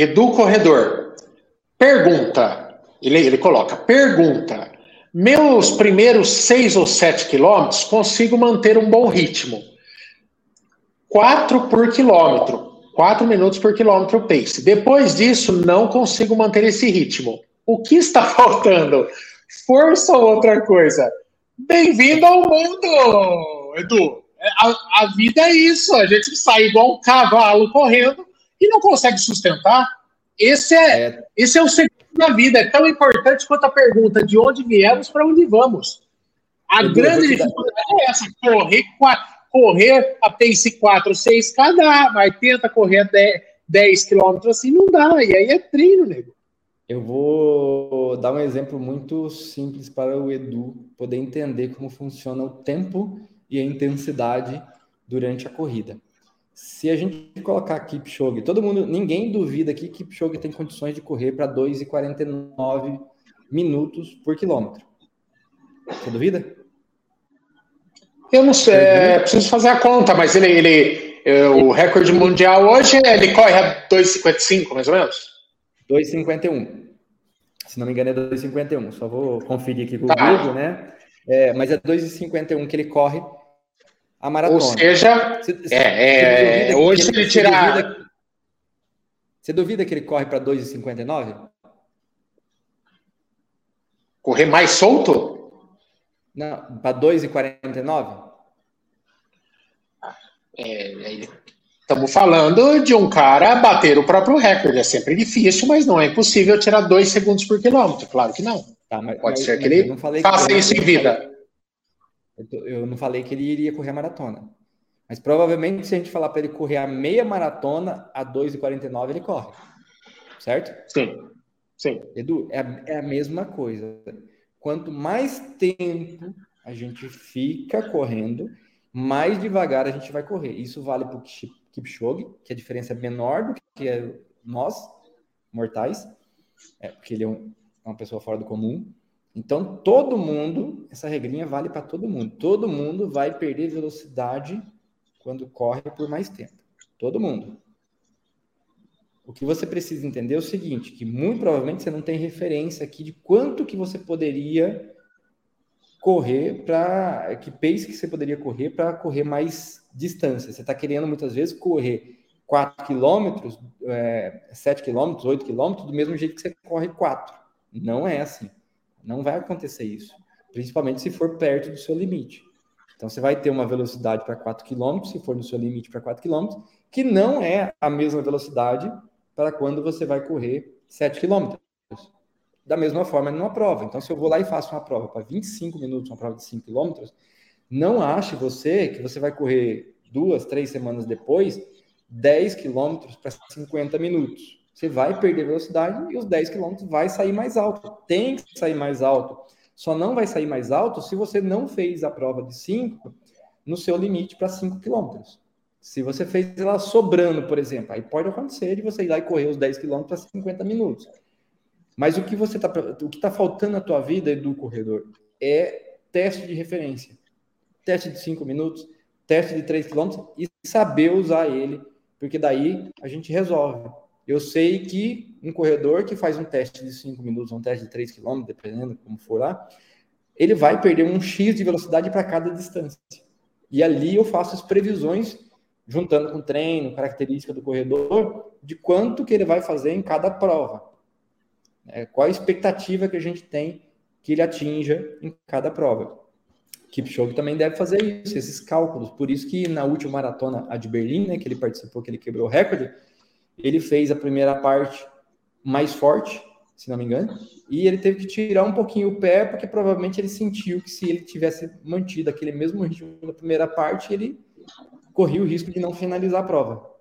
Edu Corredor. Pergunta. Ele, ele coloca: pergunta. Meus primeiros seis ou sete quilômetros consigo manter um bom ritmo. Quatro por quilômetro. Quatro minutos por quilômetro pace. Depois disso, não consigo manter esse ritmo. O que está faltando? Força ou outra coisa? Bem-vindo ao mundo, Edu. A, a, vida é isso. A gente sai igual um cavalo correndo e não consegue sustentar. Esse é, é. esse é o segredo da vida. É tão importante quanto a pergunta de onde viemos para onde vamos. A Edu, grande dificuldade é essa: correr, correr a pace 4, 6 cada, mas tenta correr 10, 10 quilômetros assim, não dá. E aí é treino, nego. Eu vou dar um exemplo muito simples para o Edu poder entender como funciona o tempo e a intensidade durante a corrida. Se a gente colocar Kipchoge, todo mundo, ninguém duvida que Kipchoge tem condições de correr para 2,49 minutos por quilômetro. Você duvida? Eu não sei, é, preciso fazer a conta, mas ele, ele é, o recorde mundial hoje ele corre a 2,55 mais ou menos? 2,51. Se não me engano, é 2,51. Só vou conferir aqui com o tá. Google, né? É, mas é 2,51 que ele corre a maratona. Ou seja, você, é, é, hoje se ele tirar. Você duvida, você duvida que ele corre para 2,59? Correr mais solto? Não, para 2,49? É, ele Estamos falando de um cara bater o próprio recorde. É sempre difícil, mas não é impossível tirar dois segundos por quilômetro. Claro que não. Tá, mas, Pode mas, ser que ele faça que isso em vida. Eu não falei que ele iria correr a maratona. Mas provavelmente, se a gente falar para ele correr a meia maratona a 2,49, ele corre. Certo? Sim. Sim. Edu, é a, é a mesma coisa. Quanto mais tempo a gente fica correndo, mais devagar a gente vai correr. Isso vale para o Kipchoge, que a diferença é menor do que é nós, mortais, é, porque ele é um, uma pessoa fora do comum. Então, todo mundo, essa regrinha vale para todo mundo. Todo mundo vai perder velocidade quando corre por mais tempo. Todo mundo. O que você precisa entender é o seguinte, que muito provavelmente você não tem referência aqui de quanto que você poderia correr para que pace que você poderia correr para correr mais distância. Você está querendo muitas vezes correr 4 quilômetros, é, 7 quilômetros, 8 quilômetros, do mesmo jeito que você corre 4. Não é assim. Não vai acontecer isso. Principalmente se for perto do seu limite. Então você vai ter uma velocidade para 4 km, se for no seu limite para 4 km, que não é a mesma velocidade para quando você vai correr 7 km. Da mesma forma numa prova. Então, se eu vou lá e faço uma prova para 25 minutos, uma prova de 5 km, não ache você que você vai correr duas, três semanas depois 10 quilômetros para 50 minutos. Você vai perder velocidade e os 10 quilômetros vai sair mais alto. Tem que sair mais alto. Só não vai sair mais alto se você não fez a prova de 5 no seu limite para 5 quilômetros. Se você fez ela sobrando, por exemplo, aí pode acontecer de você ir lá e correr os 10 quilômetros para 50 minutos. Mas o que você tá, o que está faltando na tua vida, do corredor, é teste de referência teste de 5 minutos, teste de 3 km e saber usar ele, porque daí a gente resolve. Eu sei que um corredor que faz um teste de 5 minutos, um teste de 3 km, dependendo como for lá, ele vai perder um X de velocidade para cada distância. E ali eu faço as previsões, juntando com treino, característica do corredor, de quanto que ele vai fazer em cada prova. É, qual a expectativa que a gente tem que ele atinja em cada prova. Kipchoge também deve fazer isso, esses cálculos. Por isso que na última maratona, a de Berlim, né, que ele participou, que ele quebrou o recorde, ele fez a primeira parte mais forte, se não me engano, e ele teve que tirar um pouquinho o pé, porque provavelmente ele sentiu que se ele tivesse mantido aquele mesmo ritmo na primeira parte, ele corria o risco de não finalizar a prova.